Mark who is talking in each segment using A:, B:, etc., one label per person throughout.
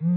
A: Hello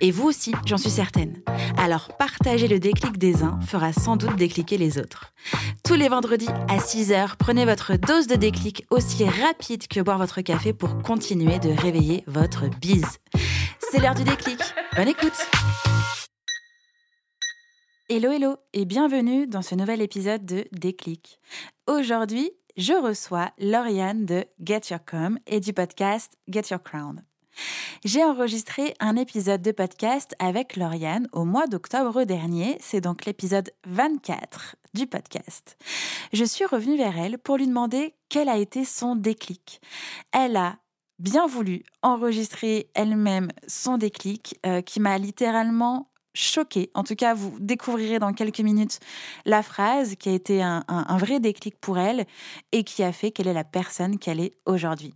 A: Et vous aussi, j'en suis certaine. Alors partager le déclic des uns fera sans doute décliquer les autres. Tous les vendredis à 6h, prenez votre dose de déclic aussi rapide que boire votre café pour continuer de réveiller votre bise. C'est l'heure du déclic. Bonne écoute Hello hello et bienvenue dans ce nouvel épisode de Déclic. Aujourd'hui, je reçois Lauriane de Get Your Com et du podcast Get Your Crown. J'ai enregistré un épisode de podcast avec Lauriane au mois d'octobre dernier. C'est donc l'épisode 24 du podcast. Je suis revenue vers elle pour lui demander quel a été son déclic. Elle a bien voulu enregistrer elle-même son déclic euh, qui m'a littéralement choquée. En tout cas, vous découvrirez dans quelques minutes la phrase qui a été un vrai déclic pour elle et qui a fait qu'elle est la personne qu'elle est aujourd'hui.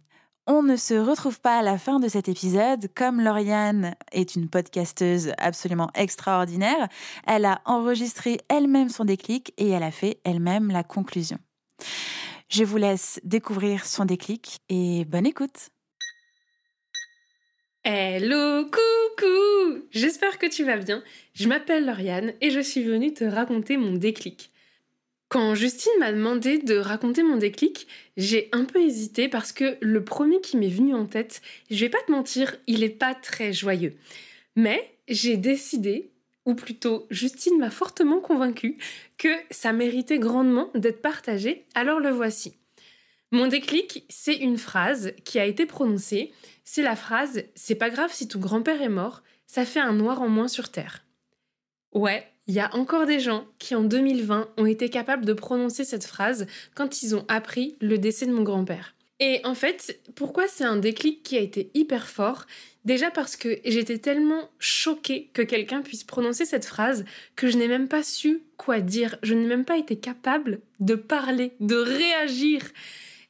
A: On ne se retrouve pas à la fin de cet épisode. Comme Lauriane est une podcasteuse absolument extraordinaire, elle a enregistré elle-même son déclic et elle a fait elle-même la conclusion. Je vous laisse découvrir son déclic et bonne écoute.
B: Hello, coucou J'espère que tu vas bien. Je m'appelle Lauriane et je suis venue te raconter mon déclic. Quand Justine m'a demandé de raconter mon déclic, j'ai un peu hésité parce que le premier qui m'est venu en tête, je vais pas te mentir, il est pas très joyeux. Mais j'ai décidé, ou plutôt Justine m'a fortement convaincue, que ça méritait grandement d'être partagé, alors le voici. Mon déclic, c'est une phrase qui a été prononcée. C'est la phrase C'est pas grave si ton grand-père est mort, ça fait un noir en moins sur Terre. Ouais, il y a encore des gens qui en 2020 ont été capables de prononcer cette phrase quand ils ont appris le décès de mon grand-père. Et en fait, pourquoi c'est un déclic qui a été hyper fort? Déjà parce que j'étais tellement choquée que quelqu'un puisse prononcer cette phrase que je n'ai même pas su quoi dire. Je n'ai même pas été capable de parler, de réagir.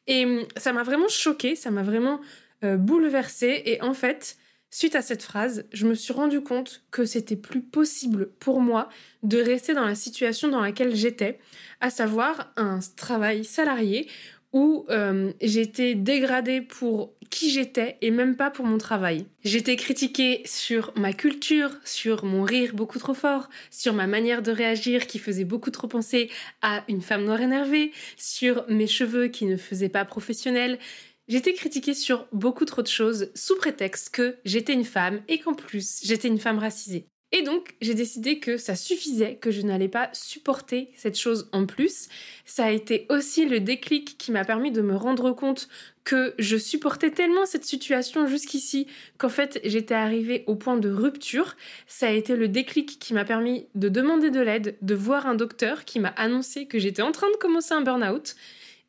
B: Et hum, ça m'a vraiment choquée, ça m'a vraiment euh, bouleversée. Et en fait, Suite à cette phrase, je me suis rendu compte que c'était plus possible pour moi de rester dans la situation dans laquelle j'étais, à savoir un travail salarié où euh, j'étais dégradée pour qui j'étais et même pas pour mon travail. J'étais critiquée sur ma culture, sur mon rire beaucoup trop fort, sur ma manière de réagir qui faisait beaucoup trop penser à une femme noire énervée, sur mes cheveux qui ne faisaient pas professionnels, J'étais critiquée sur beaucoup trop de choses sous prétexte que j'étais une femme et qu'en plus j'étais une femme racisée. Et donc j'ai décidé que ça suffisait, que je n'allais pas supporter cette chose en plus. Ça a été aussi le déclic qui m'a permis de me rendre compte que je supportais tellement cette situation jusqu'ici qu'en fait j'étais arrivée au point de rupture. Ça a été le déclic qui m'a permis de demander de l'aide, de voir un docteur qui m'a annoncé que j'étais en train de commencer un burn-out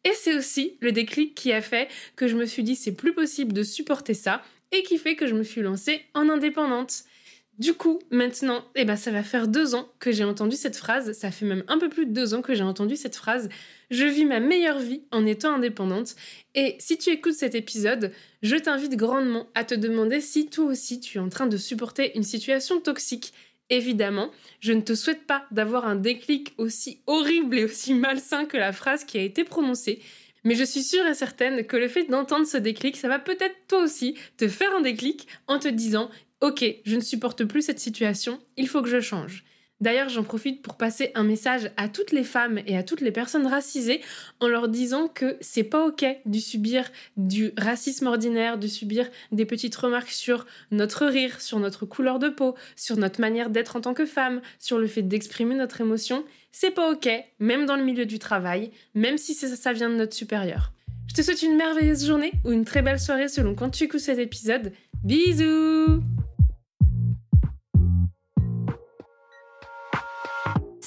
B: et c'est aussi le déclic qui a fait que je me suis dit c'est plus possible de supporter ça et qui fait que je me suis lancée en indépendante. Du coup, maintenant, eh ben, ça va faire deux ans que j'ai entendu cette phrase. Ça fait même un peu plus de deux ans que j'ai entendu cette phrase. Je vis ma meilleure vie en étant indépendante. Et si tu écoutes cet épisode, je t'invite grandement à te demander si toi aussi tu es en train de supporter une situation toxique Évidemment, je ne te souhaite pas d'avoir un déclic aussi horrible et aussi malsain que la phrase qui a été prononcée, mais je suis sûre et certaine que le fait d'entendre ce déclic, ça va peut-être toi aussi te faire un déclic en te disant Ok, je ne supporte plus cette situation, il faut que je change. D'ailleurs, j'en profite pour passer un message à toutes les femmes et à toutes les personnes racisées en leur disant que c'est pas ok de subir du racisme ordinaire, de subir des petites remarques sur notre rire, sur notre couleur de peau, sur notre manière d'être en tant que femme, sur le fait d'exprimer notre émotion. C'est pas ok, même dans le milieu du travail, même si ça, vient de notre supérieur. Je te souhaite une merveilleuse journée ou une très belle soirée selon quand tu écoutes cet épisode. Bisous